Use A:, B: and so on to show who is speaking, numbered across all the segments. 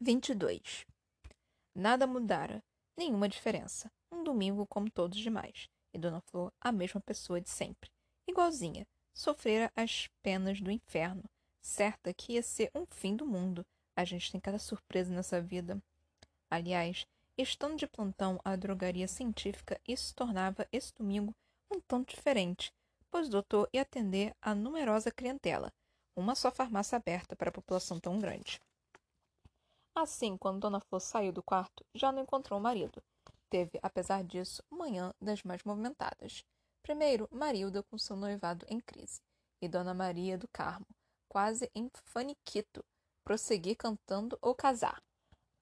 A: 22. Nada mudara, nenhuma diferença. Um domingo como todos os demais. E Dona Flor, a mesma pessoa de sempre. Igualzinha. Sofrera as penas do inferno. Certa que ia ser um fim do mundo. A gente tem cada surpresa nessa vida. Aliás, estando de plantão à drogaria científica, isso tornava esse domingo um tanto diferente, pois o doutor ia atender a numerosa clientela. Uma só farmácia aberta para a população tão grande. Assim, quando Dona Flor saiu do quarto, já não encontrou o marido. Teve, apesar disso, manhã das mais movimentadas. Primeiro, Marilda com seu noivado em crise, e Dona Maria do Carmo, quase em faniquito, prosseguir cantando ou casar.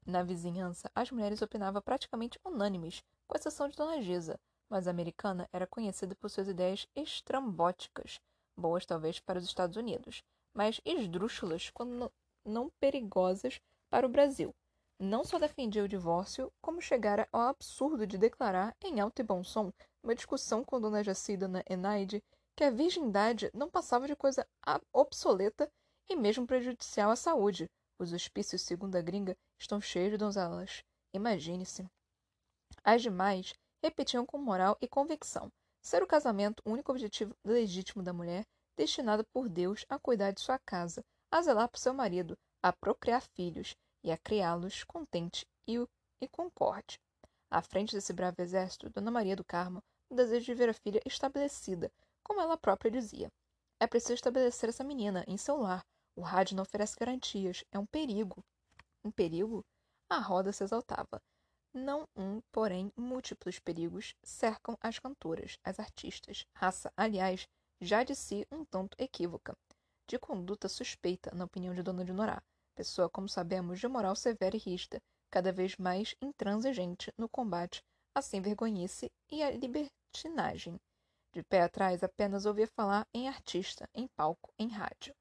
A: Na vizinhança, as mulheres opinavam praticamente unânimes, com exceção de Dona Gisa, mas a americana era conhecida por suas ideias estrambóticas, boas talvez para os Estados Unidos, mas esdrúxulas quando não perigosas para o Brasil. Não só defendia o divórcio, como chegara ao absurdo de declarar, em alto e bom som, numa discussão com Dona Jacida na Enaide, que a virgindade não passava de coisa obsoleta e mesmo prejudicial à saúde. Os hospícios, segundo a gringa, estão cheios de donzelas. Imagine-se. As demais repetiam com moral e convicção ser o casamento o único objetivo legítimo da mulher, destinada por Deus a cuidar de sua casa, a zelar por seu marido, a procriar filhos e a criá-los contente e, e concorde. À frente desse bravo exército, Dona Maria do Carmo, o desejo de ver a filha estabelecida, como ela própria dizia. É preciso estabelecer essa menina em seu lar. O rádio não oferece garantias. É um perigo. Um perigo? A roda se exaltava. Não um, porém, múltiplos perigos cercam as cantoras, as artistas, raça, aliás, já de si um tanto equívoca, de conduta suspeita, na opinião de Dona de Norá, pessoa, como sabemos, de moral severa e rígida, cada vez mais intransigente no combate à sem-vergonhice e à libertinagem. De pé atrás, apenas ouvia falar em artista, em palco, em rádio.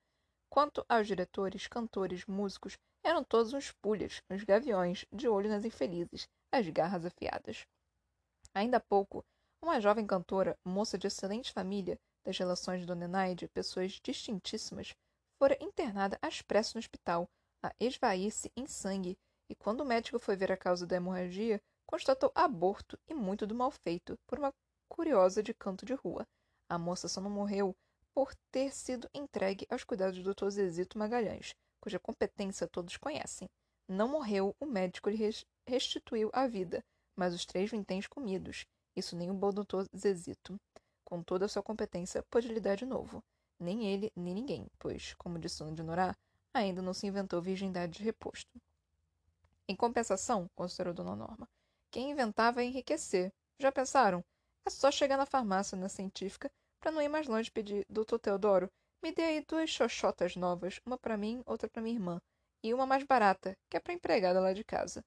A: Quanto aos diretores, cantores, músicos, eram todos uns pulhas, uns gaviões, de olho nas infelizes, as garras afiadas. Ainda há pouco, uma jovem cantora, moça de excelente família, das relações de Dona Enaide, pessoas distintíssimas, fora internada às pressas no hospital, a esvair-se em sangue, e quando o médico foi ver a causa da hemorragia, constatou aborto e muito do mal feito por uma curiosa de canto de rua. A moça só não morreu por ter sido entregue aos cuidados do Dr. Zezito Magalhães, cuja competência todos conhecem. Não morreu, o médico lhe restituiu a vida, mas os três vinténs comidos. Isso nem o bom doutor Zezito, com toda a sua competência, pôde lhe dar de novo. Nem ele, nem ninguém, pois, como disse Dona de Norá, ainda não se inventou virgindade de reposto. Em compensação, considerou Dona Norma, quem inventava é enriquecer. Já pensaram? É só chegar na farmácia, na científica, para não ir mais longe pedir, doutor Teodoro, me dê aí duas xoxotas novas, uma para mim, outra para minha irmã, e uma mais barata, que é para empregada lá de casa.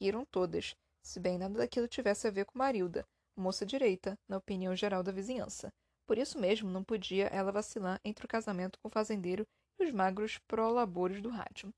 A: Riram todas, se bem nada daquilo tivesse a ver com Marilda, moça direita, na opinião geral da vizinhança. Por isso mesmo não podia ela vacilar entre o casamento com o fazendeiro os magros prolabores do rádio.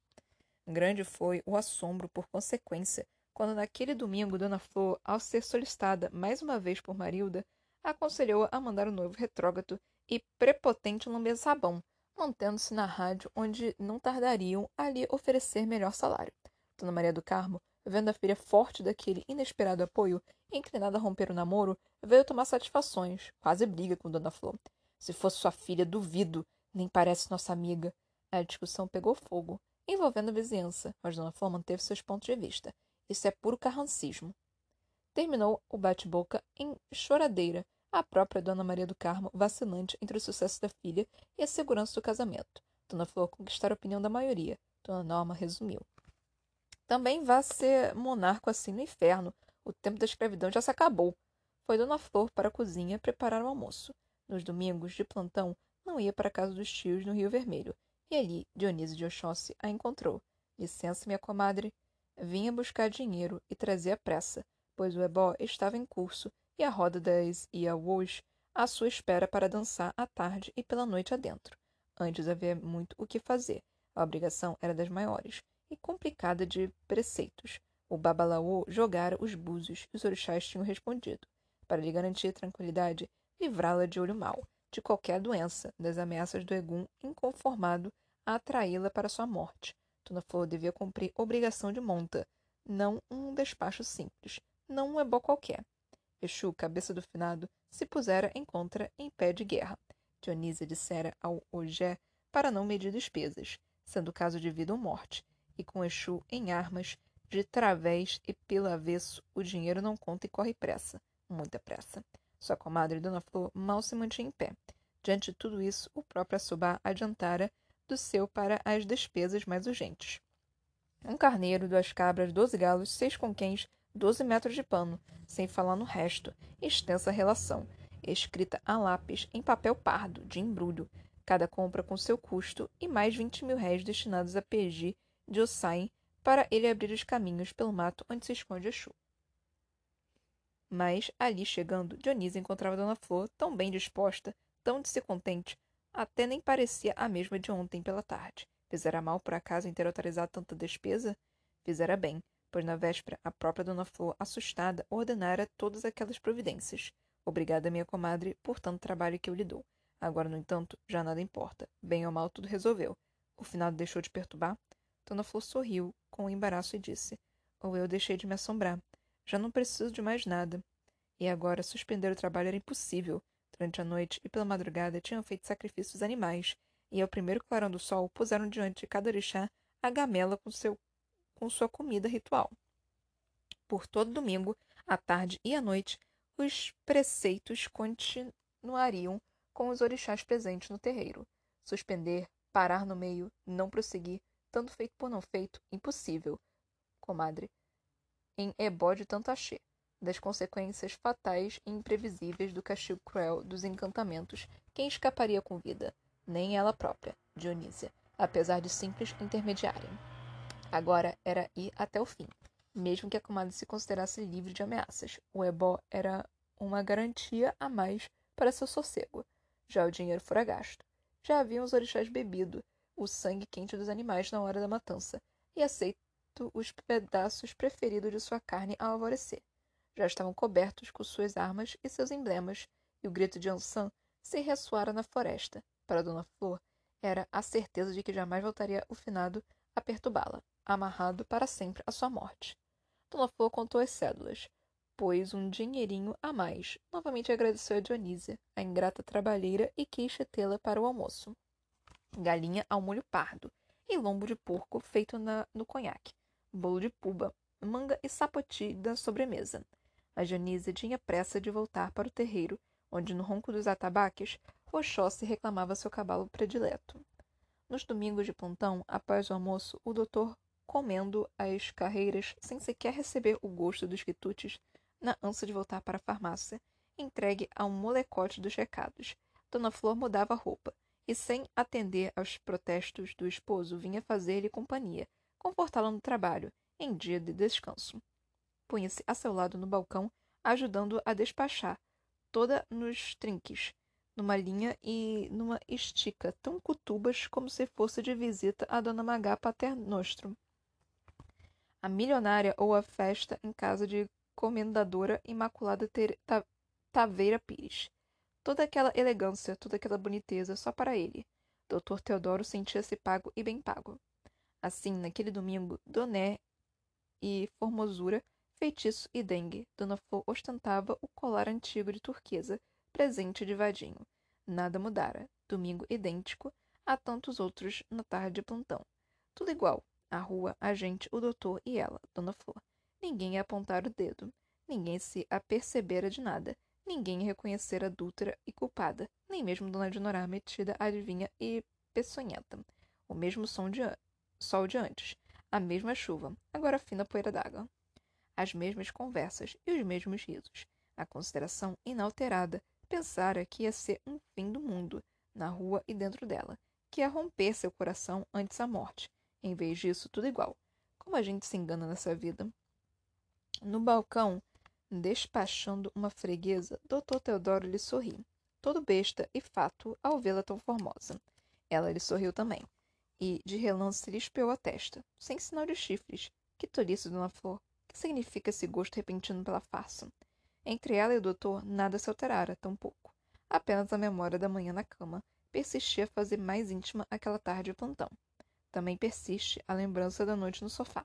A: Grande foi o assombro por consequência quando naquele domingo Dona Flor, ao ser solicitada mais uma vez por Marilda, aconselhou a mandar o noivo retrógrado e prepotente lamber sabão, mantendo-se na rádio onde não tardariam a lhe oferecer melhor salário. Dona Maria do Carmo, vendo a filha forte daquele inesperado apoio, inclinada a romper o namoro, veio tomar satisfações, quase briga com Dona Flor. Se fosse sua filha, duvido nem parece nossa amiga. A discussão pegou fogo, envolvendo a vizinhança, mas Dona Flor manteve seus pontos de vista. Isso é puro carrancismo. Terminou o bate-boca em choradeira, a própria Dona Maria do Carmo vacilante entre o sucesso da filha e a segurança do casamento. Dona Flor conquistar a opinião da maioria. Dona Norma resumiu. Também vá ser monarco assim no inferno. O tempo da escravidão já se acabou. Foi Dona Flor para a cozinha preparar o almoço. Nos domingos, de plantão, não ia para a casa dos tios no Rio Vermelho, e ali Dionísio de Oxóssi a encontrou. Licença, minha comadre. Vinha buscar dinheiro e trazia pressa, pois o ebó estava em curso e a roda das Iaús à sua espera para dançar à tarde e pela noite adentro. Antes havia muito o que fazer. A obrigação era das maiores e complicada de preceitos. O babalaô jogara os búzios e os orixás tinham respondido. Para lhe garantir tranquilidade, livrá-la de olho mau de qualquer doença, das ameaças do Egum inconformado a atraí-la para sua morte. Dona Flor devia cumprir obrigação de monta, não um despacho simples, não um ebó qualquer. Exu, cabeça do finado, se pusera em contra em pé de guerra. Dionísia dissera ao Ogé para não medir despesas, sendo caso de vida ou morte, e com Exu em armas, de través e pelo avesso, o dinheiro não conta e corre pressa, muita pressa. Sua comadre Dona Flor mal se mantinha em pé. Diante de tudo isso, o próprio Assobá adiantara do seu para as despesas mais urgentes. Um carneiro, duas cabras, doze galos, seis conquens, doze metros de pano, sem falar no resto, extensa relação, escrita a lápis em papel pardo, de embrulho, cada compra com seu custo, e mais vinte mil réis destinados a Peji de Ossain para ele abrir os caminhos pelo mato onde se esconde Exu. Mas, ali chegando, Dionísio encontrava Dona Flor tão bem disposta, tão de ser contente, até nem parecia a mesma de ontem pela tarde. Fizera mal, por acaso, em ter autorizado tanta despesa? Fizera bem, pois na véspera a própria Dona Flor, assustada, ordenara todas aquelas providências. Obrigada, minha comadre, por tanto trabalho que eu lhe dou. Agora, no entanto, já nada importa. Bem ou mal, tudo resolveu. O finado deixou de perturbar? Dona Flor sorriu, com embaraço, e disse: Ou eu deixei de me assombrar. Já não preciso de mais nada. E agora, suspender o trabalho era impossível. Durante a noite e pela madrugada tinham feito sacrifícios animais, e ao primeiro clarão do sol puseram diante de cada orixá a gamela com, seu, com sua comida ritual. Por todo domingo, à tarde e à noite, os preceitos continuariam com os orixás presentes no terreiro. Suspender, parar no meio, não prosseguir, tanto feito por não feito, impossível, comadre, em ebó de tanto achê, das consequências fatais e imprevisíveis do castigo cruel dos encantamentos, quem escaparia com vida? Nem ela própria, Dionísia, apesar de simples intermediária. Agora era ir até o fim, mesmo que a comadre se considerasse livre de ameaças. O ebó era uma garantia a mais para seu sossego. Já o dinheiro fora gasto. Já haviam os orixás bebido o sangue quente dos animais na hora da matança, e aceito os pedaços preferidos de sua carne ao alvorecer. Já estavam cobertos com suas armas e seus emblemas, e o grito de Ansan se ressoara na floresta. Para Dona Flor, era a certeza de que jamais voltaria o finado a perturbá-la, amarrado para sempre à sua morte. Dona Flor contou as cédulas pôs um dinheirinho a mais. Novamente agradeceu a Dionísia, a ingrata trabalheira, e quis tê-la para o almoço. Galinha ao molho pardo e lombo de porco feito na, no conhaque, bolo de puba, manga e sapoti da sobremesa. A Dionísia tinha pressa de voltar para o terreiro, onde, no ronco dos atabaques, Oxóssi reclamava seu cavalo predileto. Nos domingos de plantão, após o almoço, o doutor, comendo as carreiras sem sequer receber o gosto dos quitutes, na ânsia de voltar para a farmácia, entregue a um molecote dos recados. Dona Flor mudava a roupa e, sem atender aos protestos do esposo, vinha fazer-lhe companhia, confortá-la no trabalho, em dia de descanso. Punha-se a seu lado no balcão, ajudando a despachar, toda nos trinques, numa linha e numa estica, tão cutubas como se fosse de visita a Dona Magá Paternostro. A milionária ou a festa em casa de Comendadora Imaculada Taveira Pires. Toda aquela elegância, toda aquela boniteza só para ele. Doutor Teodoro sentia-se pago e bem pago. Assim, naquele domingo, Doné e Formosura, Feitiço e Dengue, Dona Flor ostentava o colar antigo de turquesa, presente de vadinho. Nada mudara. Domingo idêntico a tantos outros na tarde de plantão. Tudo igual. A rua, a gente, o doutor e ela, Dona Flor. Ninguém ia apontar o dedo. Ninguém se apercebera de nada. Ninguém ia reconhecer adúltera e culpada. Nem mesmo Dona Dinorá metida, adivinha e peçonhenta. O mesmo som de sol de antes. A mesma chuva, agora fina poeira d'água. As mesmas conversas e os mesmos risos. A consideração inalterada pensara que ia ser um fim do mundo, na rua e dentro dela, que ia romper seu coração antes da morte. Em vez disso, tudo igual. Como a gente se engana nessa vida? No balcão, despachando uma freguesa, doutor Teodoro lhe sorriu, todo besta e fato ao vê-la tão formosa. Ela lhe sorriu também, e de relance lhe espiou a testa, sem sinal de chifres. Que tolice, dona Flor! Que significa esse gosto repentino pela farsa? Entre ela e o doutor nada se alterara, tampouco. Apenas a memória da manhã na cama persistia a fazer mais íntima aquela tarde de plantão. Também persiste a lembrança da noite no sofá.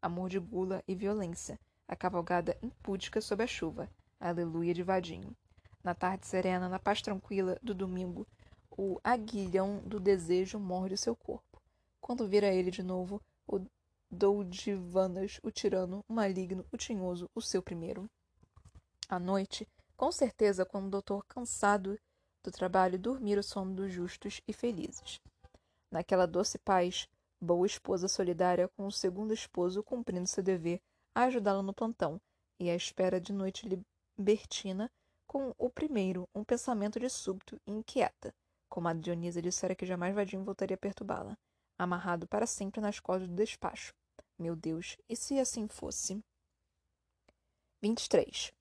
A: Amor de gula e violência. A cavalgada impúdica sob a chuva. Aleluia de vadinho. Na tarde serena, na paz tranquila do domingo, o aguilhão do desejo morde seu corpo. Quando vira ele de novo, o Doudivanas, o tirano, o maligno, o tinhoso, o seu primeiro. À noite, com certeza, quando o doutor, cansado do trabalho, dormir o sono dos justos e felizes. Naquela doce paz, boa esposa solidária com o segundo esposo cumprindo seu dever a ajudá-lo no plantão, e à espera de noite libertina com o primeiro, um pensamento de súbito e inquieta, como a Dionisa dissera que jamais Vadim voltaria a perturbá-la, amarrado para sempre nas cordas do despacho. Meu Deus, e se assim fosse? 23.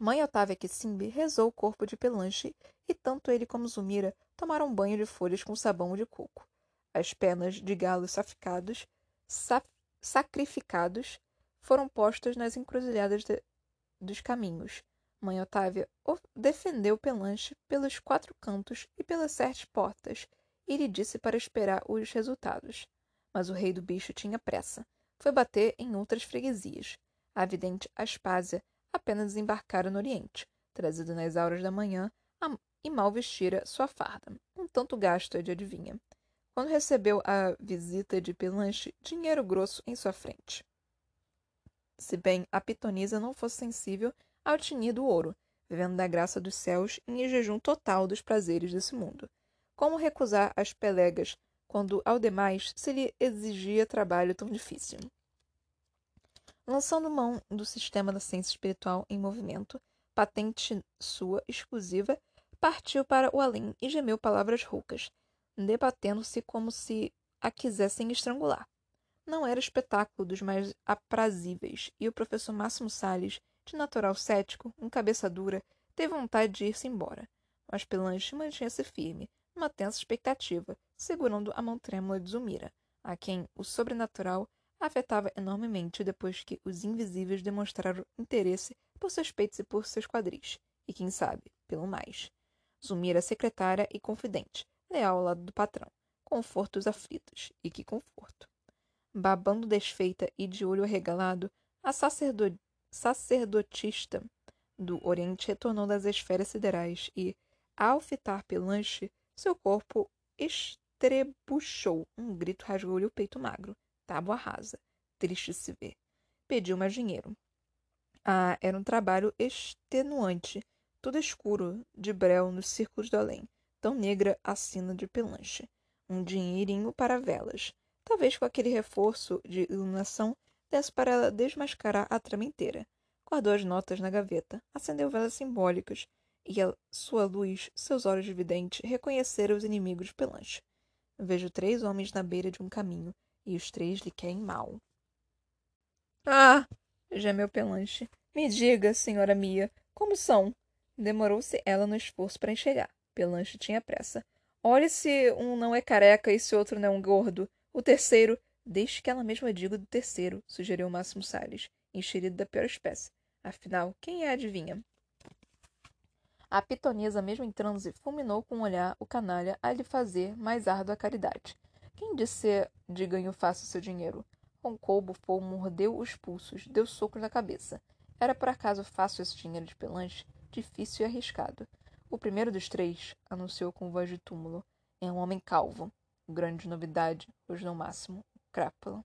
A: Mãe Otávia Kissimbi rezou o corpo de Pelanche e tanto ele como Zumira tomaram banho de folhas com sabão de coco. As penas de galos saficados, sacrificados foram postas nas encruzilhadas de, dos caminhos. Mãe Otávia defendeu Pelanche pelos quatro cantos e pelas sete portas e lhe disse para esperar os resultados. Mas o rei do bicho tinha pressa. Foi bater em outras freguesias. A vidente Aspásia apenas desembarcara no Oriente, trazida nas auras da manhã, e mal vestira sua farda, um tanto gasta de adivinha. Quando recebeu a visita de Pelanche, dinheiro grosso em sua frente. Se bem a pitonisa não fosse sensível ao tinir do ouro, vivendo da graça dos céus em jejum total dos prazeres desse mundo. Como recusar as pelegas quando ao demais se lhe exigia trabalho tão difícil? Lançando mão do sistema da ciência espiritual em movimento, patente sua exclusiva, partiu para o além e gemeu palavras roucas, debatendo-se como se a quisessem estrangular. Não era espetáculo dos mais aprazíveis, e o professor Máximo Salles de natural cético, um cabeça dura, teve vontade de ir-se embora. Mas Pelanche mantinha-se firme, numa tensa expectativa, segurando a mão trêmula de Zumira, a quem o sobrenatural afetava enormemente depois que os invisíveis demonstraram interesse por seus peitos e por seus quadris, e quem sabe, pelo mais. Zumira secretária e confidente, leal ao lado do patrão, confortos aflitos, e que conforto. Babando desfeita e de olho arregalado, a sacerdote sacerdotista do Oriente retornou das esferas siderais e, ao fitar Pelanche, seu corpo estrebuchou. Um grito rasgou-lhe o peito magro. Tábua rasa. Triste se ver. Pediu mais dinheiro. Ah, era um trabalho extenuante, todo escuro, de breu nos círculos do além, tão negra a sina de Pelanche. Um dinheirinho para velas. Talvez com aquele reforço de iluminação desse para ela desmascarar a trama inteira. Guardou as notas na gaveta, acendeu velas simbólicas, e a sua luz, seus olhos de vidente, reconheceram os inimigos de Pelanche. Vejo três homens na beira de um caminho, e os três lhe querem mal. Ah! gemeu Pelanche. Me diga, senhora Mia, como são? Demorou-se ela no esforço para enxergar. Pelanche tinha pressa. Olhe se um não é careca e se outro não é um gordo. O terceiro Deixe que ela mesma diga do terceiro, sugeriu Máximo Salles, enxerido da pior espécie. Afinal, quem é adivinha? A pitonisa, mesmo em transe, fulminou com um olhar o canalha a lhe fazer mais árdua caridade. Quem disse de ganho fácil seu dinheiro? Roncou, bufou, mordeu os pulsos, deu socos na cabeça. Era por acaso fácil esse dinheiro de pelanche? Difícil e arriscado. O primeiro dos três, anunciou com voz de túmulo, é um homem calvo. Grande novidade, rosnou Máximo crápula.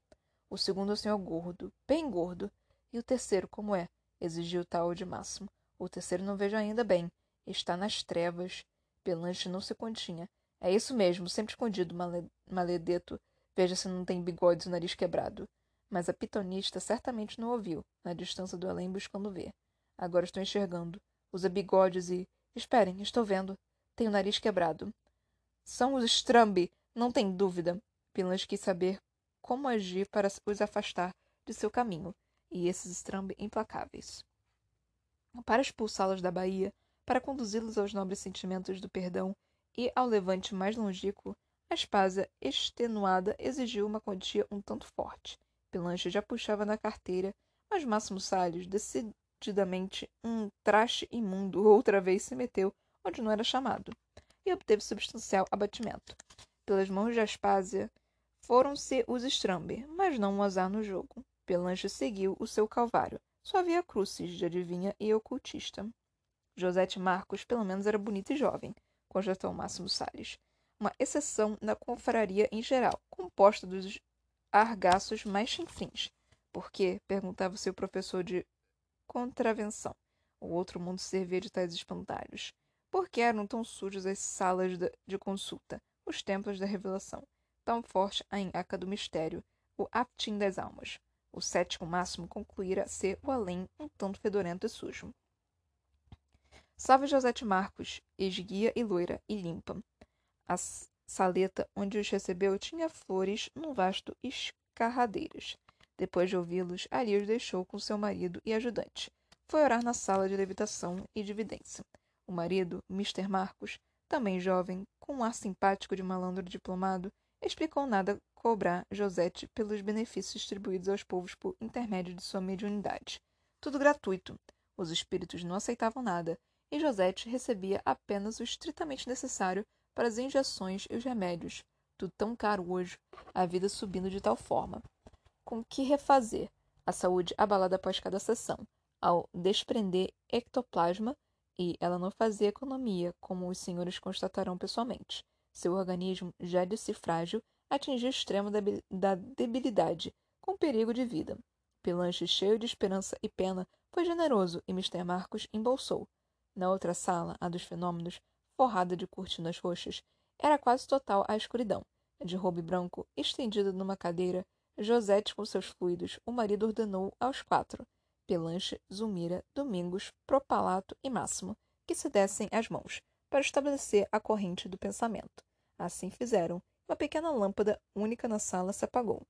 A: O segundo é o senhor gordo, bem gordo. E o terceiro, como é? exigiu tal de Máximo. O terceiro não vejo ainda bem. Está nas trevas. Pelanche não se continha. É isso mesmo, sempre escondido, male... maledeto. Veja se não tem bigode e nariz quebrado. Mas a pitonista certamente não ouviu, na distância do além buscando ver. Agora estou enxergando. Usa bigodes e. Esperem, estou vendo. Tem o nariz quebrado. São os Strambi, não tem dúvida. Pelanche quis saber como agir para os afastar de seu caminho, e esses estrambe implacáveis. Para expulsá-los da Bahia, para conduzi-los aos nobres sentimentos do perdão e ao levante mais longínquo, a espada extenuada exigiu uma quantia um tanto forte. Pelanche já puxava na carteira, mas Máximo Salles, decididamente um traste imundo, outra vez se meteu onde não era chamado, e obteve substancial abatimento. Pelas mãos de Aspásia, Foram-se os Stramber, mas não o azar no jogo. Pelanche seguiu o seu calvário. Só havia crucis de adivinha e ocultista. Josete Marcos, pelo menos, era bonita e jovem, constatou Máximo Salles. Uma exceção na confraria em geral, composta dos argaços mais chinfrins. Por quê? perguntava seu professor de contravenção. O outro mundo servia de tais espantalhos. Por que eram tão sujas as salas de consulta, os templos da revelação? Tão forte a enhaca do mistério, o aptim das almas. O sétimo máximo concluíra ser o além um tanto fedorento e sujo. Salve Josete Marcos, esguia e loira e limpa. A saleta onde os recebeu tinha flores num vasto escarradeiras. Depois de ouvi-los, ali os deixou com seu marido e ajudante. Foi orar na sala de levitação e de vidência. O marido, Mr. Marcos, também jovem, com um ar simpático de malandro diplomado, explicou nada cobrar Josete pelos benefícios distribuídos aos povos por intermédio de sua mediunidade. Tudo gratuito. Os espíritos não aceitavam nada, e Josete recebia apenas o estritamente necessário para as injeções e os remédios. Tudo tão caro hoje, a vida subindo de tal forma. Com que refazer? A saúde abalada após cada sessão, ao desprender ectoplasma, e ela não fazia economia, como os senhores constatarão pessoalmente. Seu organismo, já de si frágil, atingiu o extremo da debilidade, com perigo de vida. Pelanche, cheio de esperança e pena, foi generoso e Mr. Marcos embolsou. Na outra sala, a dos fenômenos, forrada de cortinas roxas, era quase total a escuridão. De robe branco, estendido numa cadeira, Josete com seus fluidos, o marido ordenou aos quatro, Pelanche, Zumira, Domingos, Propalato e Máximo, que se dessem as mãos, para estabelecer a corrente do pensamento. Assim fizeram. Uma pequena lâmpada única na sala se apagou.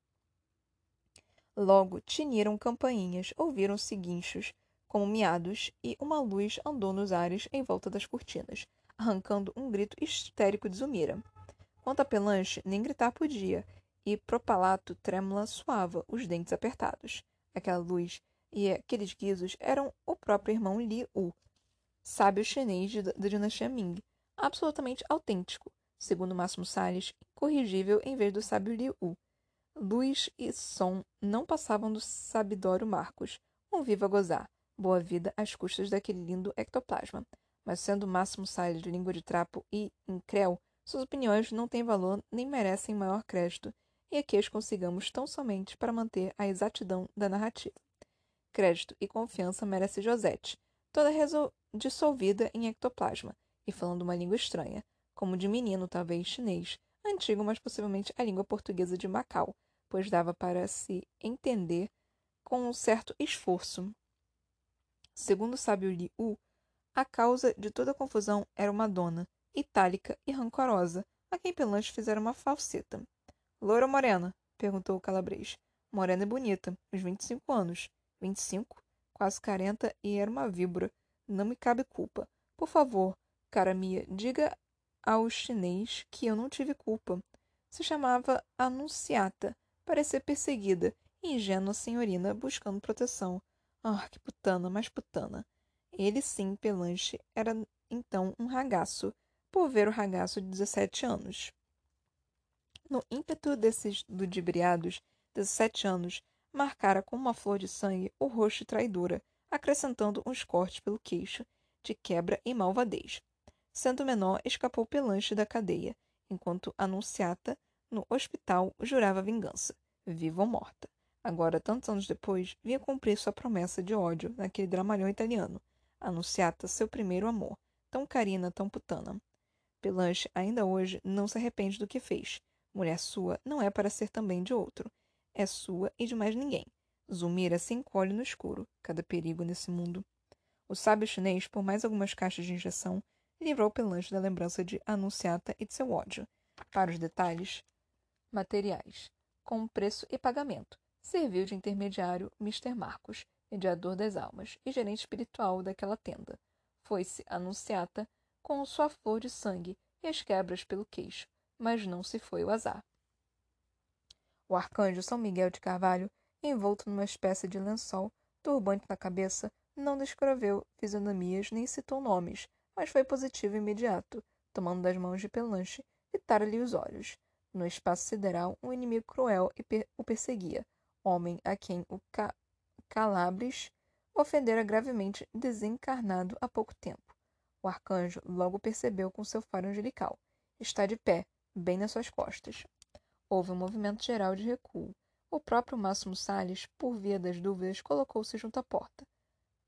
A: Logo tiniram campainhas, ouviram-se guinchos, como miados, e uma luz andou nos ares em volta das cortinas, arrancando um grito histérico de Zumira. Quanto a Pelanche, nem gritar podia, e Propalato trêmula suava, os dentes apertados. Aquela luz e aqueles guizos eram o próprio irmão Li U, sábio chinês da dinastia Ming, absolutamente autêntico, segundo Máximo Salles, incorrigível em vez do sábio Liu. Luz e som não passavam do sabidório Marcos, um viva gozar, boa vida às custas daquele lindo ectoplasma. Mas sendo Máximo Salles de língua de trapo e incréu, suas opiniões não têm valor nem merecem maior crédito, e aqui as consigamos tão somente para manter a exatidão da narrativa. Crédito e confiança merece Josete, toda dissolvida em ectoplasma, e falando uma língua estranha, como de menino, talvez chinês, antigo, mas possivelmente a língua portuguesa de Macau, pois dava para se entender com um certo esforço. Segundo o sábio Li a causa de toda a confusão era uma dona, itálica e rancorosa, a quem Pelanche fizera uma falseta. Loura ou morena? perguntou o calabrês. Morena e bonita, uns vinte e cinco anos. Vinte e cinco? Quase quarenta e era uma víbora. Não me cabe culpa. Por favor, cara Mia, diga ao chinês que eu não tive culpa. Se chamava Anunciata, parecia perseguida, ingênua senhorina buscando proteção. Ah, que putana, mais putana. Ele sim, Pelanche, era então um ragaço, por ver o ragaço de 17 anos. No ímpeto desses ludibriados, 17 anos, marcara com uma flor de sangue o rosto traidora, acrescentando uns cortes pelo queixo, de quebra e malvadez. Sendo menor, escapou pelanche da cadeia, enquanto Anunciata, no hospital, jurava vingança, viva ou morta. Agora, tantos anos depois, vinha cumprir sua promessa de ódio naquele dramalhão italiano. Anunciata, seu primeiro amor, tão carina, tão putana. Pelanche, ainda hoje, não se arrepende do que fez. Mulher sua não é para ser também de outro. É sua e de mais ninguém. Zumira se encolhe no escuro. Cada perigo nesse mundo. O sábio chinês, por mais algumas caixas de injeção, livrou Pelange da lembrança de Anunciata e de seu ódio. Para os detalhes materiais, com preço e pagamento, serviu de intermediário Mr. Marcos, mediador das almas e gerente espiritual daquela tenda. Foi-se Anunciata com sua flor de sangue e as quebras pelo queixo, mas não se foi o azar. O arcanjo São Miguel de Carvalho, envolto numa espécie de lençol, turbante na cabeça, não descreveu fisionomias nem citou nomes, mas foi positivo imediato, tomando das mãos de Pelanche, fitar-lhe os olhos. No espaço sideral, um inimigo cruel per o perseguia, homem a quem o ca Calabres ofendera gravemente desencarnado há pouco tempo. O arcanjo logo percebeu com seu faro angelical. Está de pé, bem nas suas costas. Houve um movimento geral de recuo. O próprio Máximo Salles, por via das dúvidas, colocou-se junto à porta.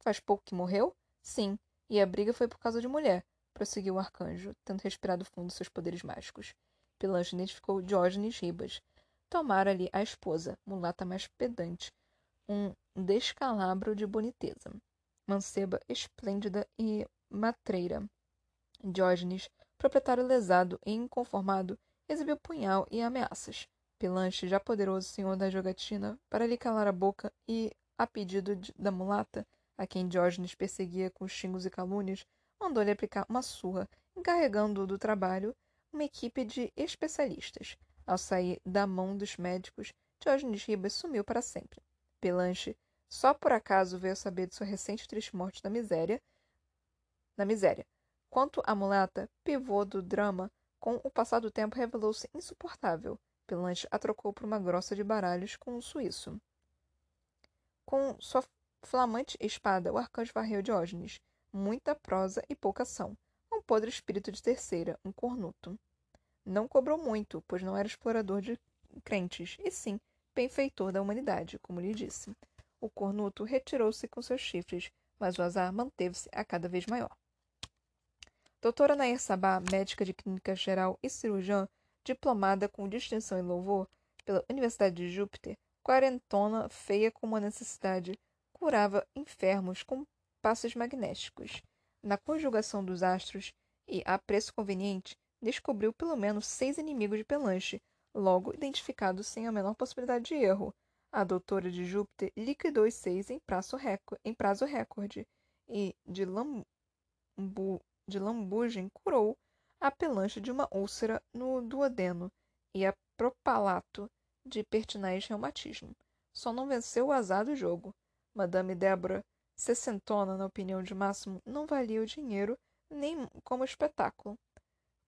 A: Faz pouco que morreu? Sim, e a briga foi por causa de mulher, prosseguiu o arcanjo, tendo respirado fundo seus poderes mágicos. Pilanche identificou Diógenes Ribas. Tomara-lhe a esposa, mulata mais pedante, um descalabro de boniteza. Manceba esplêndida e matreira. Diógenes, proprietário lesado e inconformado, exibiu punhal e ameaças. Pilanche, já poderoso senhor da jogatina, para lhe calar a boca e, a pedido de, da mulata, a quem Diógenes perseguia com xingos e calúnias, mandou-lhe aplicar uma surra, encarregando do trabalho uma equipe de especialistas. Ao sair da mão dos médicos, Diógenes Ribas sumiu para sempre. Pelanche só por acaso veio saber de sua recente triste morte na miséria. Na miséria. Quanto à mulata, pivô do drama, com o passar do tempo revelou-se insuportável. Pelanche a trocou por uma grossa de baralhos com um suíço. Com sua flamante espada, o arcanjo varreu Diógenes. Muita prosa e pouca ação. Um podre espírito de terceira, um cornuto. Não cobrou muito, pois não era explorador de crentes, e sim benfeitor da humanidade, como lhe disse. O cornuto retirou-se com seus chifres, mas o azar manteve-se a cada vez maior. Doutora Nair Sabá, médica de clínica geral e cirurgiã, diplomada com distinção e louvor pela Universidade de Júpiter, quarentona, feia como a necessidade, curava enfermos com passos magnéticos. Na conjugação dos astros e a preço conveniente, descobriu pelo menos seis inimigos de Pelanche, logo identificado sem a menor possibilidade de erro. A doutora de Júpiter liquidou os seis em prazo, em prazo recorde e, de, lambu, de lambugem, curou a pelanche de uma úlcera no duodeno e a propalato de pertinaz reumatismo. Só não venceu o azar do jogo. Madame Débora, sessentona na opinião de Máximo, não valia o dinheiro nem como espetáculo.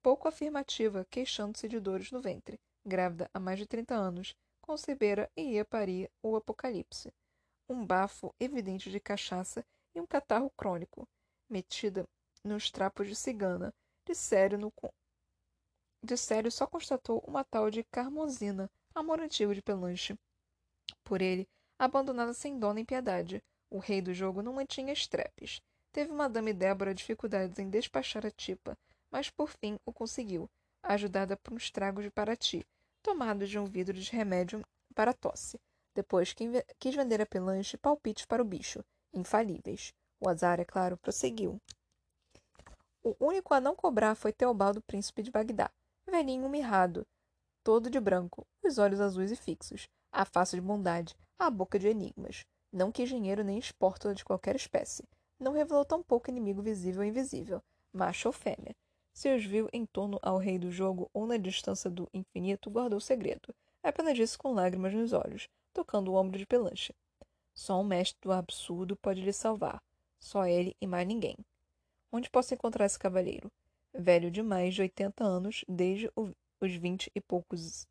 A: Pouco afirmativa, queixando-se de dores no ventre grávida há mais de 30 anos, concebera e ia parir o apocalipse. Um bafo evidente de cachaça e um catarro crônico, metida nos trapos de cigana, de sério, no, de sério só constatou uma tal de Carmosina, amor antigo de Pelanche. Por ele, abandonada sem dó nem piedade, o rei do jogo não mantinha estrepes. Teve Madame Débora dificuldades em despachar a tipa, mas por fim o conseguiu, ajudada por uns tragos de Paraty, tomados de um vidro de remédio para tosse. Depois quis vender a Pelanche palpites para o bicho, infalíveis. O azar, é claro, prosseguiu. O único a não cobrar foi Teobaldo, príncipe de Bagdá, velhinho mirrado, todo de branco, os olhos azuis e fixos, a face de bondade, a boca de enigmas. Não quis dinheiro nem espórtula de qualquer espécie. Não revelou tampouco inimigo visível ou invisível, macho ou fêmea. Se os viu em torno ao rei do jogo ou na distância do infinito, guardou o segredo. Apenas disse com lágrimas nos olhos, tocando o ombro de Pelanche. Só um mestre do absurdo pode lhe salvar. Só ele e mais ninguém. Onde posso encontrar esse cavalheiro? Velho de mais de oitenta anos, desde os vinte e poucos,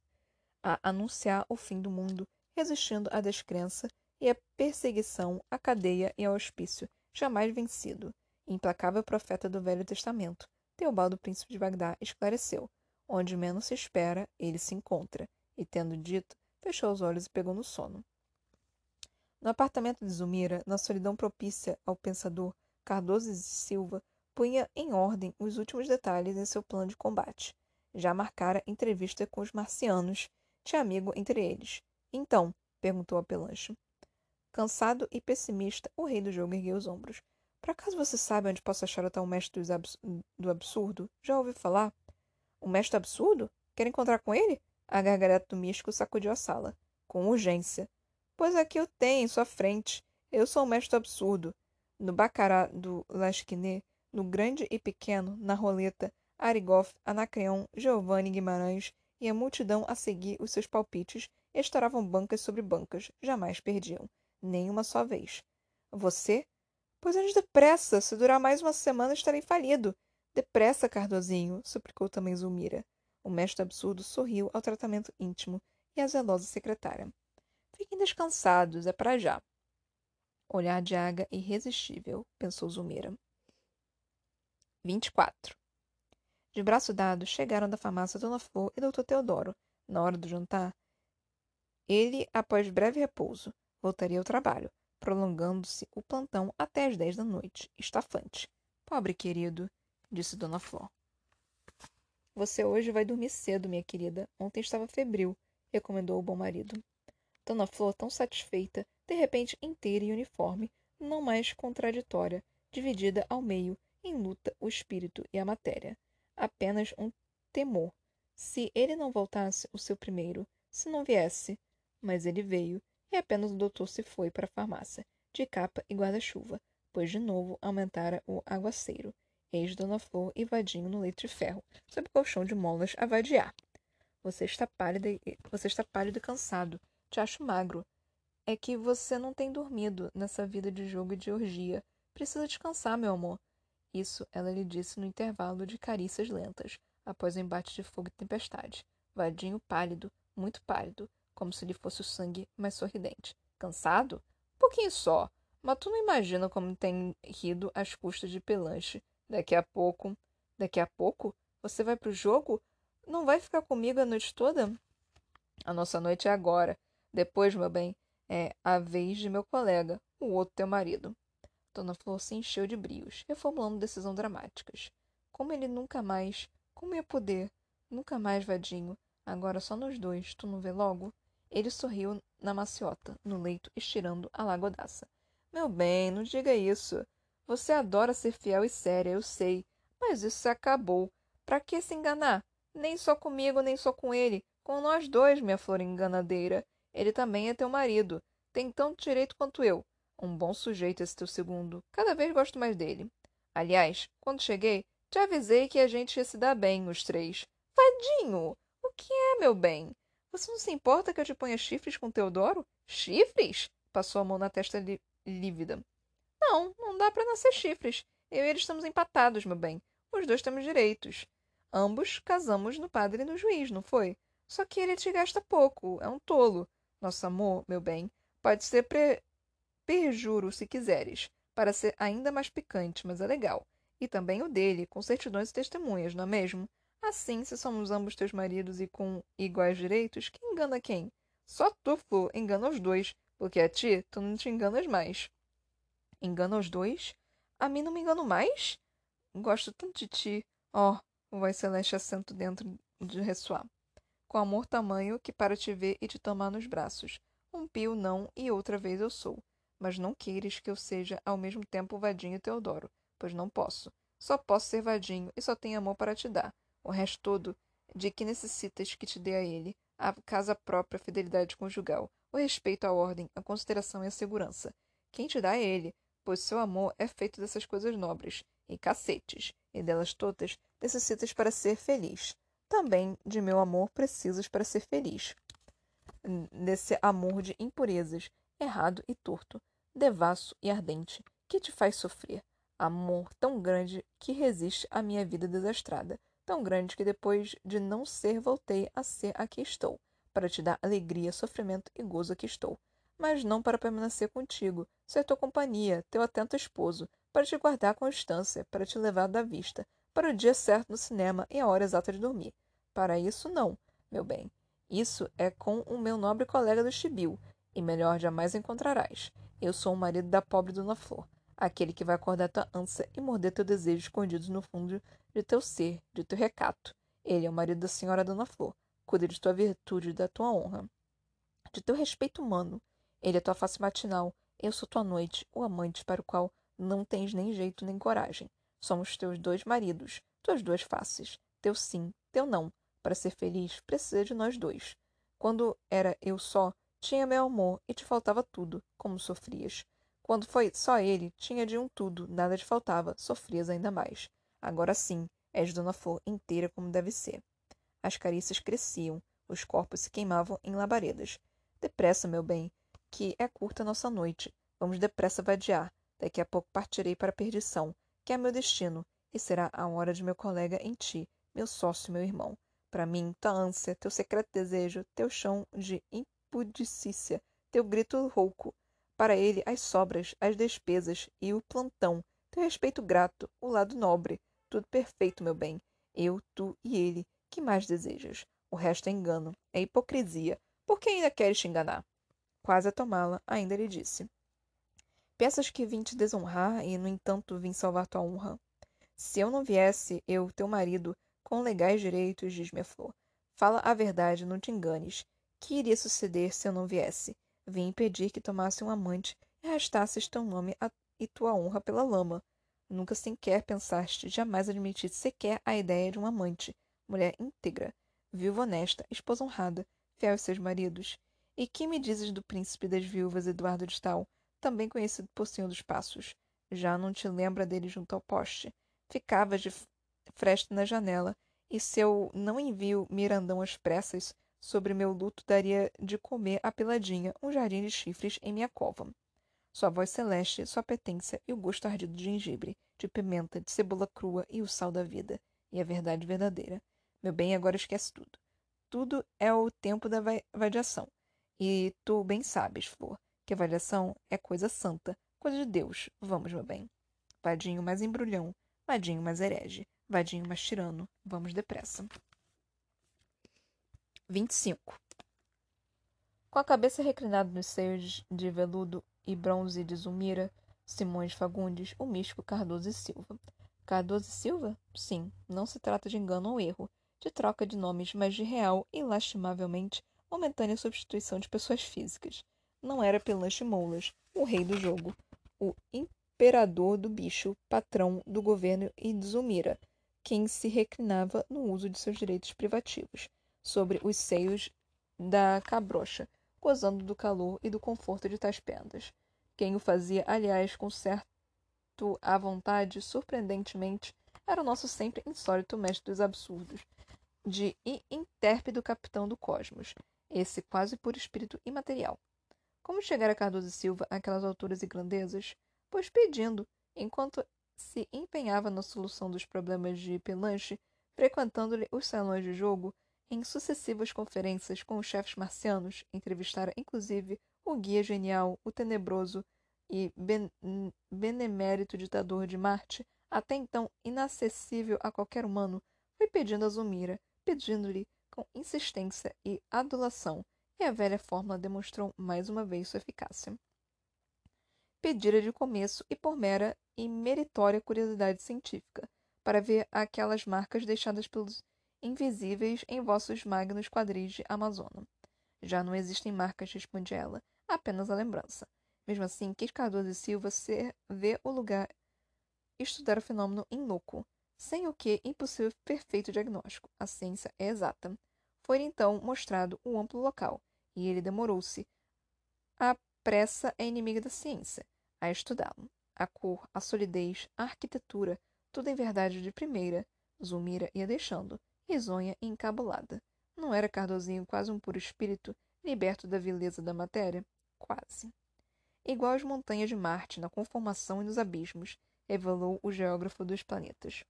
A: a anunciar o fim do mundo, resistindo à descrença e à perseguição, à cadeia e ao hospício, jamais vencido. Implacável profeta do Velho Testamento, Teobaldo, príncipe de Bagdá, esclareceu. Onde menos se espera, ele se encontra. E, tendo dito, fechou os olhos e pegou no sono. No apartamento de Zumira, na solidão propícia ao pensador, Cardoso e Silva punha em ordem os últimos detalhes em seu plano de combate. Já marcara entrevista com os marcianos, tinha amigo entre eles. Então, perguntou a Pelancho. Cansado e pessimista, o rei do jogo ergueu os ombros. Por acaso você sabe onde posso achar o tal mestre abs do absurdo? Já ouviu falar? O mestre absurdo? Quer encontrar com ele? A gargalhada do místico sacudiu a sala. Com urgência. Pois aqui eu tenho, em sua frente. Eu sou o mestre absurdo. No bacará do Lasquiné, no grande e pequeno, na roleta, Arigoff, Anacreon, Giovanni Guimarães e a multidão a seguir os seus palpites estouravam bancas sobre bancas, jamais perdiam, nem uma só vez. Você, Pois antes depressa, se durar mais uma semana estarei falido. Depressa, Cardozinho, suplicou também Zulmira. O mestre absurdo sorriu ao tratamento íntimo e à zelosa secretária. Fiquem descansados, é para já. Olhar de água irresistível, pensou Zumeira. 24. De braço dado, chegaram da farmácia Dona Flor e Doutor Teodoro. Na hora do jantar, ele, após breve repouso, voltaria ao trabalho, prolongando-se o plantão até as dez da noite, estafante. Pobre querido, disse Dona Flor. Você hoje vai dormir cedo, minha querida. Ontem estava febril, recomendou o bom marido. Dona Flor, tão satisfeita, de repente inteira e uniforme, não mais contraditória, dividida ao meio, em luta o espírito e a matéria. Apenas um temor. Se ele não voltasse, o seu primeiro, se não viesse. Mas ele veio, e apenas o doutor se foi para a farmácia, de capa e guarda-chuva, pois de novo aumentara o aguaceiro. Eis Dona Flor e Vadinho no leito de ferro, sob colchão de molas a vadiar. Você está pálido e, você está pálido e cansado. Te acho magro. É que você não tem dormido nessa vida de jogo e de orgia. Precisa descansar, meu amor. Isso ela lhe disse no intervalo de carícias lentas, após o embate de fogo e tempestade. Vadinho pálido, muito pálido, como se lhe fosse o sangue mais sorridente. Cansado? Pouquinho só. Mas tu não imagina como tem rido às custas de Pelanche. Daqui a pouco. Daqui a pouco? Você vai pro jogo? Não vai ficar comigo a noite toda? A nossa noite é agora. Depois, meu bem, é a vez de meu colega, o outro teu marido. Dona Flor se encheu de brios, reformulando decisões dramáticas. Como ele nunca mais. Como ia poder? Nunca mais, vadinho. Agora só nós dois, tu não vê logo? Ele sorriu na maciota, no leito, estirando a lagodaça. Meu bem, não diga isso. Você adora ser fiel e séria, eu sei. Mas isso se acabou. Para que se enganar? Nem só comigo, nem só com ele. Com nós dois, minha flor enganadeira. Ele também é teu marido. Tem tanto direito quanto eu. Um bom sujeito esse teu segundo. Cada vez gosto mais dele. Aliás, quando cheguei, te avisei que a gente ia se dar bem, os três. Vadinho! O que é, meu bem? Você não se importa que eu te ponha chifres com Teodoro? Chifres? Passou a mão na testa lívida. Não, não dá para nascer chifres. Eu e ele estamos empatados, meu bem. Os dois temos direitos. Ambos casamos no padre e no juiz, não foi? Só que ele te gasta pouco, é um tolo. Nosso amor, meu bem, pode ser pre... perjuro, se quiseres, para ser ainda mais picante, mas é legal. E também o dele, com certidões e testemunhas, não é mesmo? Assim, se somos ambos teus maridos e com iguais direitos, quem engana quem? Só tu, Flor, engana os dois, porque a ti, tu não te enganas mais. Engana os dois? A mim não me engano mais? Gosto tanto de ti. Ó, o voz celeste assento dentro de ressoar com amor tamanho que para te ver e te tomar nos braços. Um pio não e outra vez eu sou. Mas não queires que eu seja ao mesmo tempo Vadinho e Teodoro, pois não posso. Só posso ser Vadinho e só tenho amor para te dar. O resto todo, de que necessitas que te dê a ele, a casa própria, a fidelidade conjugal, o respeito à ordem, a consideração e a segurança. Quem te dá é ele, pois seu amor é feito dessas coisas nobres, e cacetes, e delas todas necessitas para ser feliz. Também de meu amor precisas para ser feliz. Desse amor de impurezas, errado e torto, devasso e ardente, que te faz sofrer. Amor tão grande que resiste à minha vida desastrada, tão grande que depois de não ser voltei a ser a que estou, para te dar alegria, sofrimento e gozo que estou, mas não para permanecer contigo, ser tua companhia, teu atento esposo, para te guardar com distância, para te levar da vista, para o dia certo no cinema e a hora exata de dormir. Para isso, não, meu bem. Isso é com o meu nobre colega do Chibiu, e melhor jamais encontrarás. Eu sou o marido da pobre Dona Flor, aquele que vai acordar tua ânsia e morder teu desejo escondidos no fundo de teu ser, de teu recato. Ele é o marido da senhora Dona Flor, cuida de tua virtude e da tua honra, de teu respeito humano. Ele é tua face matinal, eu sou tua noite, o amante para o qual não tens nem jeito nem coragem. Somos teus dois maridos, tuas duas faces, teu sim, teu não. Para ser feliz, precisa de nós dois. Quando era eu só, tinha meu amor e te faltava tudo, como sofrias. Quando foi só ele, tinha de um tudo, nada te faltava, sofrias ainda mais. Agora sim, és Dona Flor inteira como deve ser. As carícias cresciam, os corpos se queimavam em labaredas. Depressa, meu bem, que é curta a nossa noite. Vamos depressa vadiar. Daqui a pouco partirei para a perdição, que é meu destino, e será a hora de meu colega em ti, meu sócio, meu irmão. Para mim, tua ânsia, teu secreto desejo, teu chão de impudicícia, teu grito rouco. Para ele, as sobras, as despesas e o plantão, teu respeito grato, o lado nobre, tudo perfeito, meu bem. Eu, tu e ele. Que mais desejas? O resto é engano, é hipocrisia. Por que ainda queres te enganar? Quase a tomá-la, ainda lhe disse. Pensas que vim te desonrar e, no entanto, vim salvar tua honra? Se eu não viesse, eu, teu marido, com legais direitos, diz-me a flor. Fala a verdade, não te enganes. Que iria suceder se eu não viesse? Vim impedir que tomasse um amante e arrastasses teu nome e tua honra pela lama. Nunca sequer pensaste, jamais admitiste sequer a ideia de um amante, mulher íntegra, viúva honesta, esposa honrada, fiel aos seus maridos. E que me dizes do príncipe das viúvas Eduardo de Tal? também conhecido por Senhor dos Passos. Já não te lembra dele junto ao poste. Ficava de fresta na janela, e se eu não envio Mirandão às pressas, sobre meu luto daria de comer a peladinha um jardim de chifres em minha cova. Sua voz celeste, sua petência e o gosto ardido de gengibre, de pimenta, de cebola crua e o sal da vida. E a verdade verdadeira. Meu bem, agora esquece tudo. Tudo é o tempo da vadiação. E tu bem sabes, Flor, que avaliação é coisa santa, coisa de Deus. Vamos, meu bem. Vadinho mais embrulhão, vadinho mais herege, vadinho mais tirano. Vamos depressa. 25. Com a cabeça reclinada nos seios de veludo e bronze de Zumira, Simões Fagundes, o místico Cardoso e Silva. Cardoso e Silva? Sim, não se trata de engano ou erro, de troca de nomes, mas de real e, lastimavelmente, momentânea substituição de pessoas físicas. Não era Pelanche Moulas, o rei do jogo, o imperador do bicho, patrão do governo e de Zumira, quem se reclinava no uso de seus direitos privativos, sobre os seios da cabrocha, gozando do calor e do conforto de tais pendas. Quem o fazia, aliás, com certo à vontade, surpreendentemente, era o nosso sempre insólito mestre dos absurdos, de intérpido capitão do cosmos, esse quase por espírito imaterial. Como chegar a Cardoso e Silva àquelas alturas e grandezas? Pois pedindo, enquanto se empenhava na solução dos problemas de Pelanche, frequentando-lhe os salões de jogo, em sucessivas conferências com os chefes marcianos, entrevistara inclusive o guia genial, o tenebroso e ben benemérito ditador de Marte, até então inacessível a qualquer humano, foi pedindo a Zumira, pedindo-lhe com insistência e adulação e a velha fórmula demonstrou mais uma vez sua eficácia. Pedira de começo e por mera e meritória curiosidade científica, para ver aquelas marcas deixadas pelos invisíveis em vossos magnos quadris de Amazona. Já não existem marcas, responde ela, apenas a lembrança. Mesmo assim, quis Cardoso e Silva ser, ver o lugar, estudar o fenômeno in loco, sem o que impossível perfeito diagnóstico. A ciência é exata. Foi então mostrado o amplo local, e ele demorou-se. A pressa é inimiga da ciência, a estudá-lo. A cor, a solidez, a arquitetura, tudo em verdade de primeira. Zulmira ia deixando, risonha e encabulada. Não era Cardozinho quase um puro espírito, liberto da vileza da matéria? Quase. Igual às montanhas de Marte, na conformação e nos abismos, revelou o geógrafo dos planetas.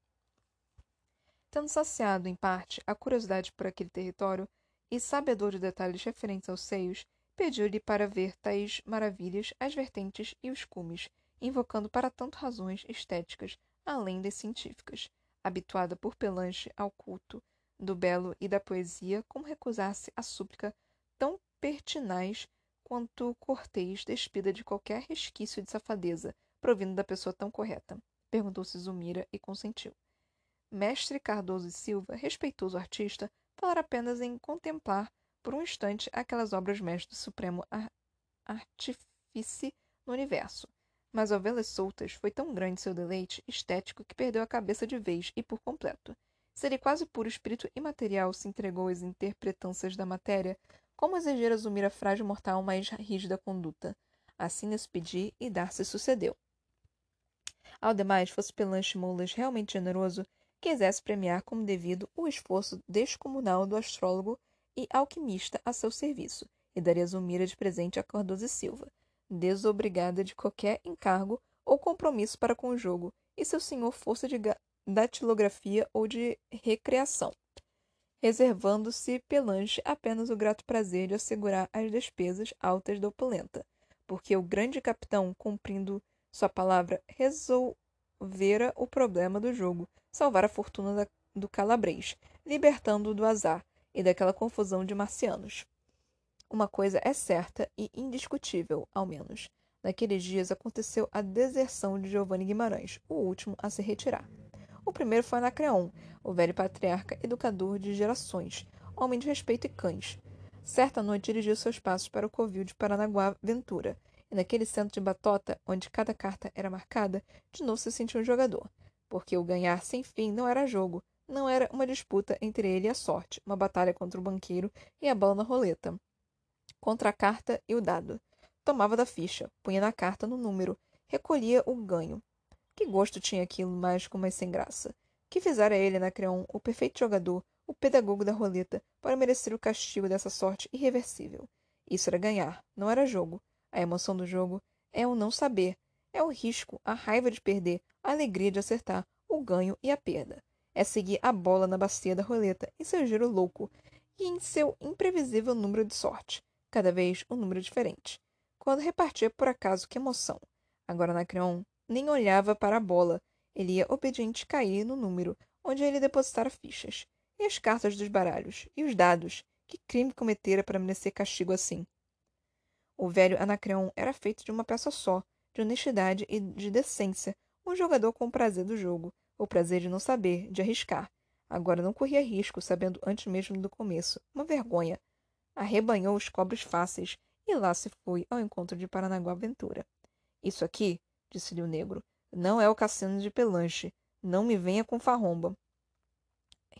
A: Tendo saciado, em parte, a curiosidade por aquele território, e, sabedor de detalhes referentes aos seios, pediu-lhe para ver tais maravilhas, as vertentes e os cumes, invocando para tanto razões estéticas, além das científicas. Habituada por Pelanche ao culto do belo e da poesia, como recusar-se a súplica tão pertinaz quanto cortês, despida de qualquer resquício de safadeza, provindo da pessoa tão correta? Perguntou-se Zumira e consentiu. Mestre Cardoso e Silva, respeitoso artista, falar apenas em contemplar por um instante aquelas obras mestras do supremo artífice no universo. Mas ao vê-las soltas, foi tão grande seu deleite estético que perdeu a cabeça de vez e por completo. Se ele quase puro espírito imaterial se entregou às interpretâncias da matéria, como exigir assumir a frágil mortal mais rígida conduta? Assim nesse pedir e dar-se sucedeu. Ao demais, fosse Pelanche Moulas realmente generoso, quisesse premiar como devido o esforço descomunal do astrólogo e alquimista a seu serviço, e daria Zumira de presente a Cardoso e Silva, desobrigada de qualquer encargo ou compromisso para com o jogo, e seu senhor força de datilografia ou de recreação. reservando-se Pelanche apenas o grato prazer de assegurar as despesas altas da opulenta, porque o grande capitão, cumprindo sua palavra, resolvera o problema do jogo, salvar a fortuna da, do calabrês, libertando-o do azar e daquela confusão de marcianos. Uma coisa é certa e indiscutível, ao menos. Naqueles dias aconteceu a deserção de Giovanni Guimarães, o último a se retirar. O primeiro foi Anacreon, o velho patriarca educador de gerações, homem de respeito e cães. Certa noite dirigiu seus passos para o covil de Paranaguá Ventura, e naquele centro de batota, onde cada carta era marcada, de novo se sentiu um jogador, porque o ganhar sem fim não era jogo, não era uma disputa entre ele e a sorte, uma batalha contra o banqueiro e a bola na roleta, contra a carta e o dado. Tomava da ficha, punha na carta no número, recolhia o ganho. Que gosto tinha aquilo mágico, mas sem graça? Que fizera ele, Anacreon, o perfeito jogador, o pedagogo da roleta, para merecer o castigo dessa sorte irreversível? Isso era ganhar, não era jogo. A emoção do jogo é o não saber, é o risco, a raiva de perder, a alegria de acertar, o ganho e a perda. É seguir a bola na bacia da roleta em seu giro louco e em seu imprevisível número de sorte, cada vez um número diferente quando repartia por acaso que emoção. Agora Anacreon nem olhava para a bola. Ele ia obediente cair no número onde ele depositara fichas. E as cartas dos baralhos? E os dados? Que crime cometera para merecer castigo assim? O velho Anacreon era feito de uma peça só, de honestidade e de decência, um jogador com o prazer do jogo, o prazer de não saber, de arriscar. Agora não corria risco, sabendo antes mesmo do começo. Uma vergonha. Arrebanhou os cobres fáceis e lá se foi ao encontro de Paranaguá Ventura. Isso aqui, disse-lhe o negro, não é o cassino de Pelanche. Não me venha com farromba.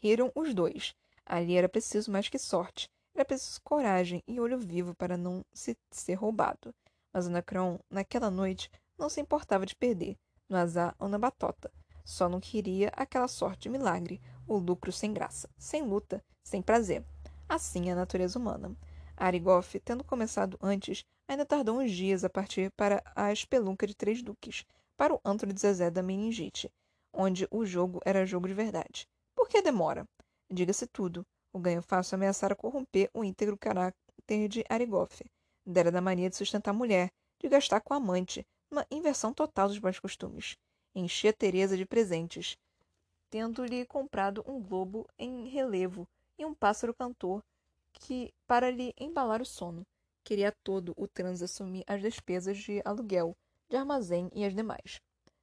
A: Riram os dois. Ali era preciso mais que sorte. Era preciso coragem e olho vivo para não se ser roubado. Mas Anacron, naquela noite, não se importava de perder, no azar ou na batota. Só não queria aquela sorte de milagre, o lucro sem graça, sem luta, sem prazer. Assim é a natureza humana. Arigoff, tendo começado antes, ainda tardou uns dias a partir para a espelunca de Três Duques, para o antro de Zezé da meningite, onde o jogo era jogo de verdade. Por que demora? Diga-se tudo. O ganho fácil ameaçara corromper o íntegro caráter de Arigoff. Dera da mania de sustentar a mulher, de gastar com a amante, uma inversão total dos bons costumes. Enchia Teresa de presentes, tendo-lhe comprado um globo em relevo e um pássaro cantor que, para lhe embalar o sono, queria todo o trans assumir as despesas de aluguel, de armazém e as demais.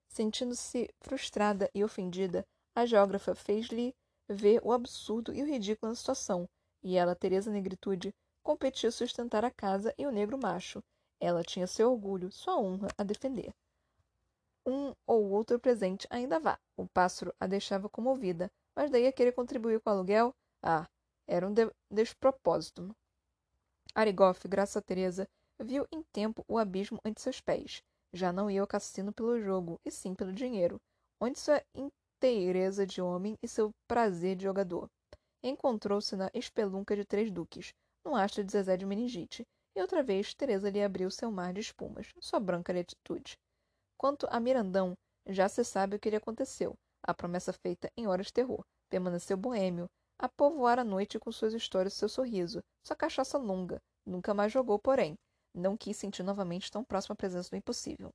A: Sentindo-se frustrada e ofendida, a geógrafa fez-lhe ver o absurdo e o ridículo da situação, e ela, Teresa Negritude, competia sustentar a casa e o negro macho. Ela tinha seu orgulho, sua honra a defender. Um ou outro presente ainda vá. O pássaro a deixava comovida, mas daí a querer contribuir com o aluguel? Ah, era um de despropósito. Arigoff, graças a Teresa, viu em tempo o abismo ante seus pés. Já não ia ao cassino pelo jogo, e sim pelo dinheiro, onde sua inteireza de homem e seu prazer de jogador. Encontrou-se na espelunca de Três Duques, no astro de Zezé de Meningite, e outra vez Teresa lhe abriu seu mar de espumas, sua branca atitude. Quanto a Mirandão, já se sabe o que lhe aconteceu. A promessa feita em horas de terror. Permaneceu boêmio, a povoar a noite com suas histórias e seu sorriso, sua cachaça longa. Nunca mais jogou, porém. Não quis sentir novamente tão próxima a presença do impossível.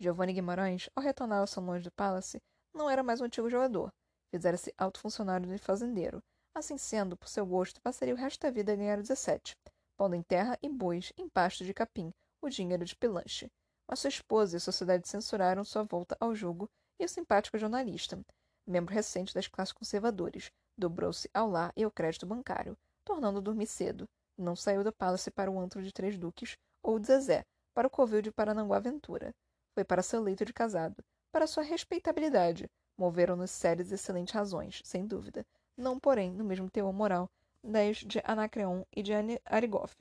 A: Giovanni Guimarães, ao retornar ao salão do Palace, não era mais um antigo jogador. Fizera-se alto funcionário de fazendeiro. Assim sendo, por seu gosto, passaria o resto da vida a ganhar 17, pondo em terra e bois, em pasto de capim, o dinheiro de pilanche. Mas sua esposa e a sociedade censuraram sua volta ao jogo e o simpático jornalista, membro recente das classes conservadoras, Dobrou-se ao lar e ao crédito bancário, tornando-o dormir cedo. Não saiu da Palace para o antro de Três Duques ou de Zezé, para o covil de Parananguá Ventura. Foi para seu leito de casado, para sua respeitabilidade. Moveram-nos sérias e excelentes razões, sem dúvida. Não, porém, no mesmo teor moral das de Anacreon e de Arigoff.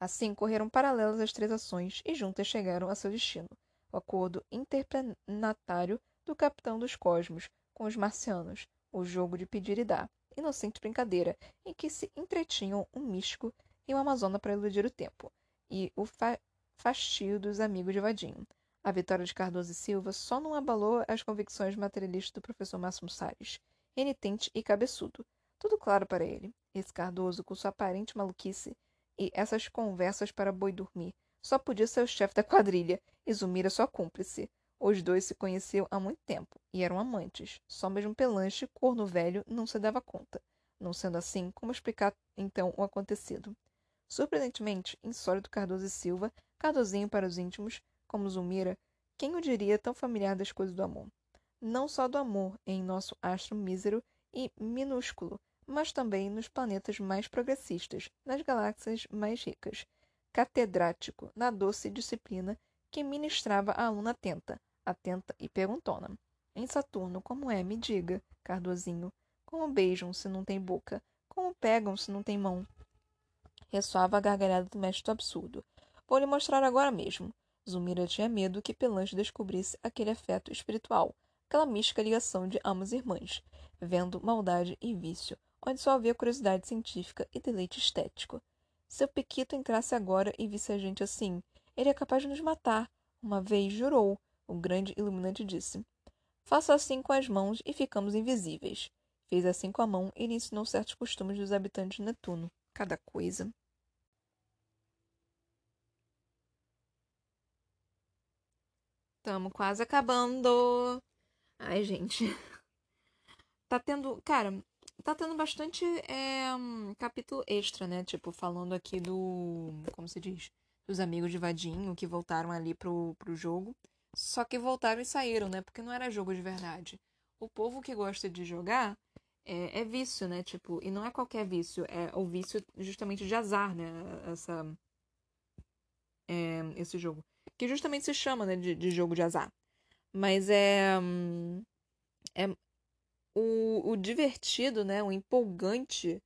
A: Assim, correram paralelas as três ações e juntas chegaram a seu destino. O acordo interplanetário do capitão dos cosmos com os marcianos, o jogo de pedir e dar, inocente brincadeira em que se entretinham um místico e uma amazona para iludir o tempo, e o fa fastio dos amigos de Vadinho. A vitória de Cardoso e Silva só não abalou as convicções materialistas do professor Máximo Salles, renitente e cabeçudo. Tudo claro para ele. Esse Cardoso, com sua aparente maluquice e essas conversas para boi dormir, só podia ser o chefe da quadrilha e Zumira sua cúmplice. Os dois se conheciam há muito tempo e eram amantes. Só mesmo Pelanche, corno velho, não se dava conta. Não sendo assim, como explicar então o acontecido? Surpreendentemente, insólito Cardoso e Silva, Cardozinho para os íntimos, como Zumira, quem o diria tão familiar das coisas do amor? Não só do amor em nosso astro mísero e minúsculo, mas também nos planetas mais progressistas, nas galáxias mais ricas. Catedrático na doce disciplina que ministrava a aluna atenta, atenta e perguntona. Em Saturno, como é? Me diga, Cardozinho. Como beijam se não tem boca? Como pegam se não tem mão? Ressoava a gargalhada do mestre do absurdo. Vou lhe mostrar agora mesmo. Zumira tinha medo que Pelanche descobrisse aquele afeto espiritual, aquela mística ligação de almas irmãs, vendo maldade e vício, onde só havia curiosidade científica e deleite estético. Se o Pequito entrasse agora e visse a gente assim, ele é capaz de nos matar. Uma vez jurou, o grande iluminante disse. Faça assim com as mãos e ficamos invisíveis. Fez assim com a mão e lhe ensinou certos costumes dos habitantes de Netuno. Cada coisa. Tamo quase acabando. Ai, gente. Tá tendo. Cara, tá tendo bastante é, um, capítulo extra, né? Tipo, falando aqui do. Como se diz? Dos amigos de Vadinho que voltaram ali pro, pro jogo. Só que voltaram e saíram, né? Porque não era jogo de verdade. O povo que gosta de jogar é, é vício, né? Tipo, e não é qualquer vício, é o vício justamente de azar, né? Essa. É, esse jogo. Que justamente se chama, né, de, de jogo de azar. Mas é. Hum, é, o, o divertido, né, o empolgante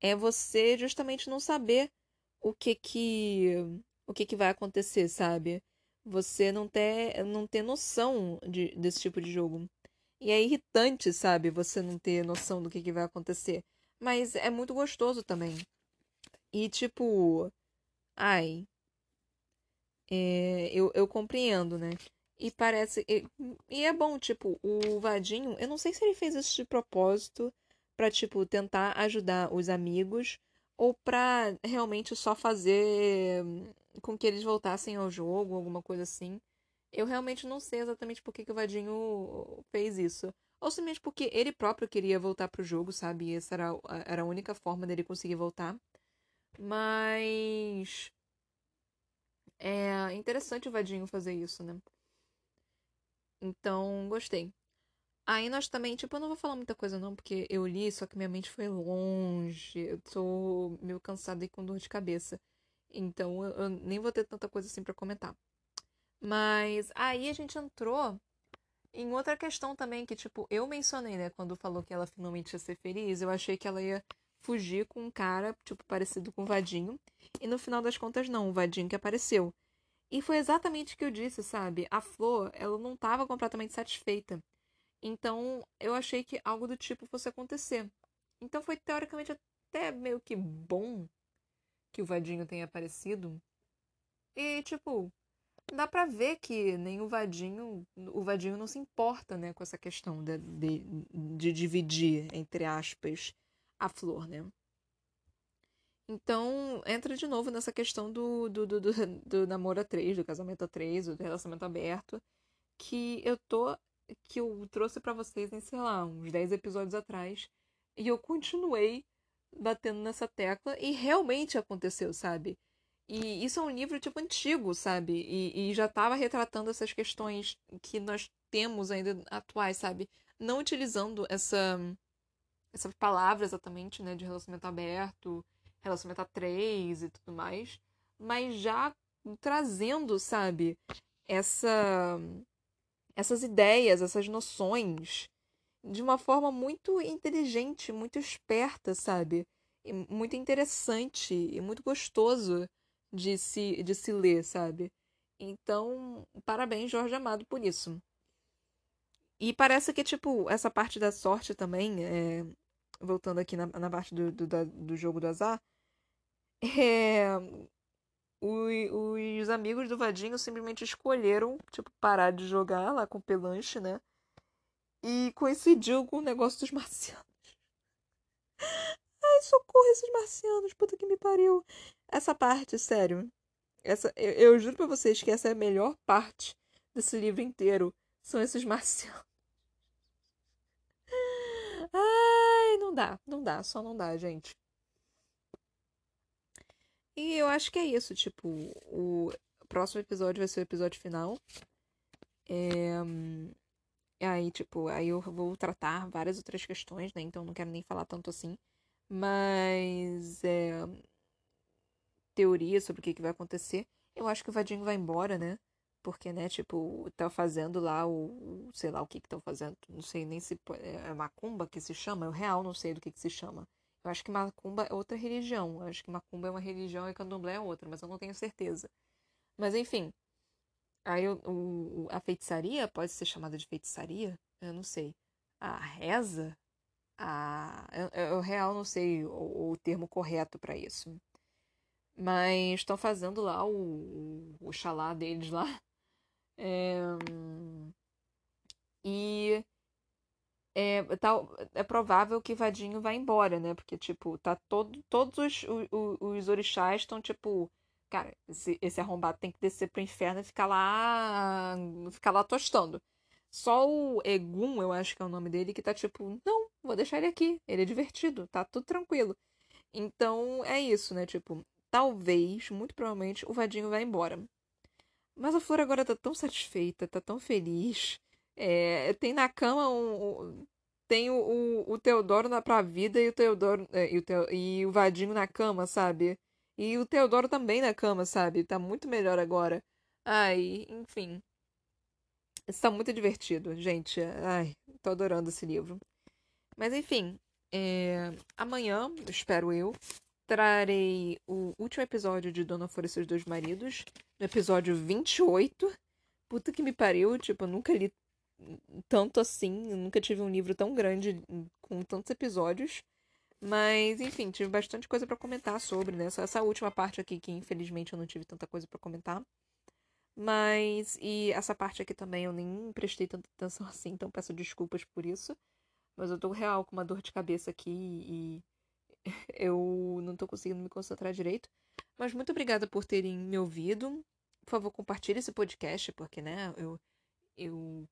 A: é você justamente não saber o que que o que que vai acontecer, sabe? Você não ter não ter noção de, desse tipo de jogo. E é irritante, sabe? Você não ter noção do que que vai acontecer. Mas é muito gostoso também. E tipo, ai, é, eu, eu compreendo, né? E parece. E, e, é bom, tipo, o Vadinho, eu não sei se ele fez isso de propósito pra, tipo, tentar ajudar os amigos ou pra realmente só fazer com que eles voltassem ao jogo, alguma coisa assim. Eu realmente não sei exatamente por que, que o Vadinho fez isso. Ou simplesmente porque ele próprio queria voltar pro jogo, sabe? Essa era, era a única forma dele conseguir voltar. Mas. É interessante o Vadinho fazer isso, né? Então, gostei. Aí nós também, tipo, eu não vou falar muita coisa não, porque eu li, só que minha mente foi longe. Eu tô meio cansada e com dor de cabeça. Então, eu, nem vou ter tanta coisa assim para comentar. Mas aí a gente entrou em outra questão também, que, tipo, eu mencionei, né, quando falou que ela finalmente ia ser feliz, eu achei que ela ia fugir com um cara, tipo, parecido com o Vadinho. E no final das contas, não, o Vadinho que apareceu. E foi exatamente o que eu disse, sabe? A Flor, ela não estava completamente satisfeita. Então, eu achei que algo do tipo fosse acontecer. Então, foi teoricamente até meio que bom que o Vadinho tenha aparecido. E, tipo, dá pra ver que nem o Vadinho, o Vadinho não se importa, né, com essa questão de, de, de dividir, entre aspas, a flor, né? Então, entra de novo nessa questão do, do, do, do, do namoro a três, do casamento a três, do relacionamento aberto, que eu tô. que eu trouxe para vocês em, sei lá, uns 10 episódios atrás. E eu continuei batendo nessa tecla e realmente aconteceu, sabe? E isso é um livro, tipo, antigo, sabe? E, e já estava retratando essas questões que nós temos ainda atuais, sabe? Não utilizando essa, essa palavra exatamente, né? De relacionamento aberto relacionamento a três e tudo mais, mas já trazendo, sabe, essa essas ideias, essas noções de uma forma muito inteligente, muito esperta, sabe? E muito interessante e muito gostoso de se, de se ler, sabe? Então, parabéns, Jorge Amado, por isso. E parece que, tipo, essa parte da sorte também, é... voltando aqui na, na parte do, do, do jogo do azar, é, os amigos do Vadinho simplesmente escolheram, tipo, parar de jogar lá com o Pelanche, né? E coincidiu com o negócio dos marcianos. Ai, socorro esses marcianos, puta que me pariu. Essa parte, sério. Essa, eu, eu juro pra vocês que essa é a melhor parte desse livro inteiro. São esses marcianos. Ai, não dá, não dá, só não dá, gente. E eu acho que é isso, tipo, o próximo episódio vai ser o episódio final. É... Aí, tipo, aí eu vou tratar várias outras questões, né? Então não quero nem falar tanto assim. Mas é... teoria sobre o que, que vai acontecer. Eu acho que o Vadinho vai embora, né? Porque, né, tipo, tá fazendo lá o. Sei lá o que que estão fazendo. Não sei nem se. É macumba que se chama? Eu real não sei do que que se chama. Eu acho que macumba é outra religião. Eu acho que macumba é uma religião e candomblé é outra, mas eu não tenho certeza. Mas enfim. Aí o, o, a feitiçaria pode ser chamada de feitiçaria? Eu não sei. A reza? A, eu, eu real não sei o, o termo correto para isso. Mas estão fazendo lá o, o xalá deles lá. É, e é, tá, é provável que Vadinho vá embora, né? Porque, tipo, tá todo, todos os, os, os orixás estão, tipo, cara, esse, esse arrombado tem que descer pro inferno e ficar lá. ficar lá tostando. Só o Egum, eu acho que é o nome dele, que tá tipo, não, vou deixar ele aqui. Ele é divertido, tá tudo tranquilo. Então é isso, né? Tipo, talvez, muito provavelmente, o Vadinho vai embora. Mas a Flor agora tá tão satisfeita, tá tão feliz. É, tem na cama um, um tem o, o, o, Teodoro na pra vida e o Teodoro é, e, o Teo, e o Vadinho na cama, sabe? E o Teodoro também na cama, sabe? Tá muito melhor agora. Ai, enfim. Está muito divertido, gente. Ai, tô adorando esse livro. Mas enfim, é... amanhã, espero eu, trarei o último episódio de Dona Flor e seus dois maridos, no episódio 28. Puta que me pariu, tipo, eu nunca li tanto assim, nunca tive um livro tão grande com tantos episódios. Mas, enfim, tive bastante coisa para comentar sobre, né? Só essa última parte aqui que infelizmente eu não tive tanta coisa para comentar. Mas, e essa parte aqui também eu nem prestei tanta atenção assim, então peço desculpas por isso. Mas eu tô real com uma dor de cabeça aqui e eu não tô conseguindo me concentrar direito. Mas muito obrigada por terem me ouvido. Por favor, compartilhe esse podcast, porque, né, eu, eu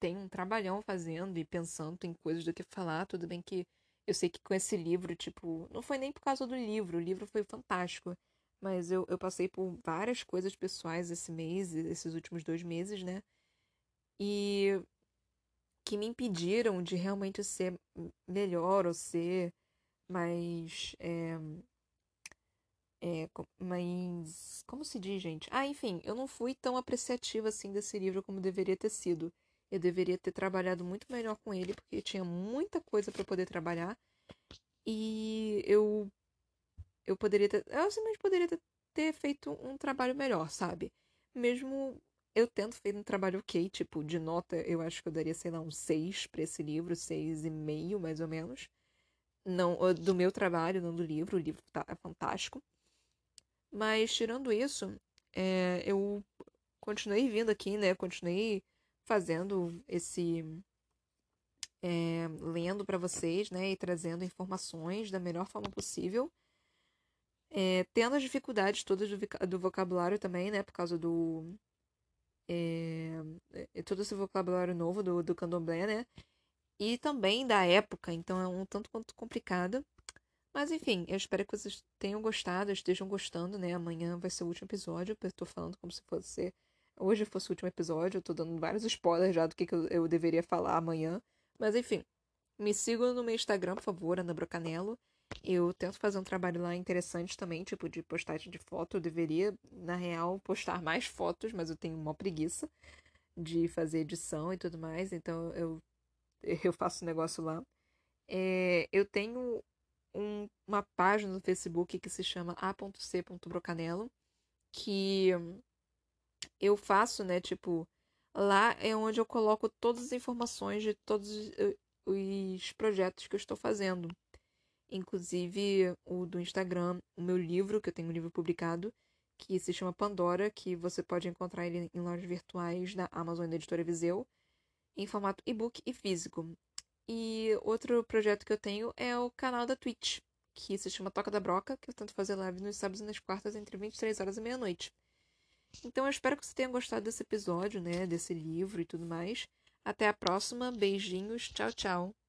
A: tenho um trabalhão fazendo e pensando em coisas do que falar. Tudo bem que eu sei que com esse livro, tipo, não foi nem por causa do livro, o livro foi fantástico. Mas eu, eu passei por várias coisas pessoais esse mês, esses últimos dois meses, né? E que me impediram de realmente ser melhor ou ser mais. É, é, mas. Como se diz, gente? Ah, enfim, eu não fui tão apreciativa assim desse livro como deveria ter sido. Eu deveria ter trabalhado muito melhor com ele, porque tinha muita coisa para poder trabalhar. E eu. Eu poderia ter. Eu simplesmente poderia ter, feito um trabalho melhor, sabe? Mesmo eu tendo feito um trabalho ok, tipo, de nota, eu acho que eu daria, sei lá, um 6 para esse livro, 6,5 mais ou menos não do meu trabalho, não do livro. O livro tá, é fantástico. Mas, tirando isso, é, eu continuei vindo aqui, né? Continuei fazendo esse. É, lendo para vocês, né? E trazendo informações da melhor forma possível. É, tendo as dificuldades todas do, do, vocabulário também, né? Por causa do. É, é todo esse vocabulário novo do, do candomblé, né? e também da época, então é um tanto quanto complicado. Mas enfim, eu espero que vocês tenham gostado, estejam gostando, né? Amanhã vai ser o último episódio. Eu tô falando como se fosse. Hoje fosse o último episódio, eu tô dando vários spoilers já do que, que eu, deveria falar amanhã. Mas enfim, me sigam no meu Instagram, por favor, Ana Brocanello. Eu tento fazer um trabalho lá interessante também, tipo de postagem de foto. Eu deveria, na real, postar mais fotos, mas eu tenho uma preguiça de fazer edição e tudo mais. Então eu eu faço um negócio lá. É, eu tenho um, uma página no Facebook que se chama a.c.brocanelo, que eu faço, né, tipo, lá é onde eu coloco todas as informações de todos os projetos que eu estou fazendo. Inclusive o do Instagram, o meu livro, que eu tenho um livro publicado, que se chama Pandora, que você pode encontrar ele em lojas virtuais da Amazon e da Editora Viseu em formato e-book e físico. E outro projeto que eu tenho é o canal da Twitch, que se chama Toca da Broca, que eu tento fazer live nos sábados e nas quartas entre 23 horas e meia-noite. Então eu espero que você tenha gostado desse episódio, né, desse livro e tudo mais. Até a próxima, beijinhos, tchau, tchau.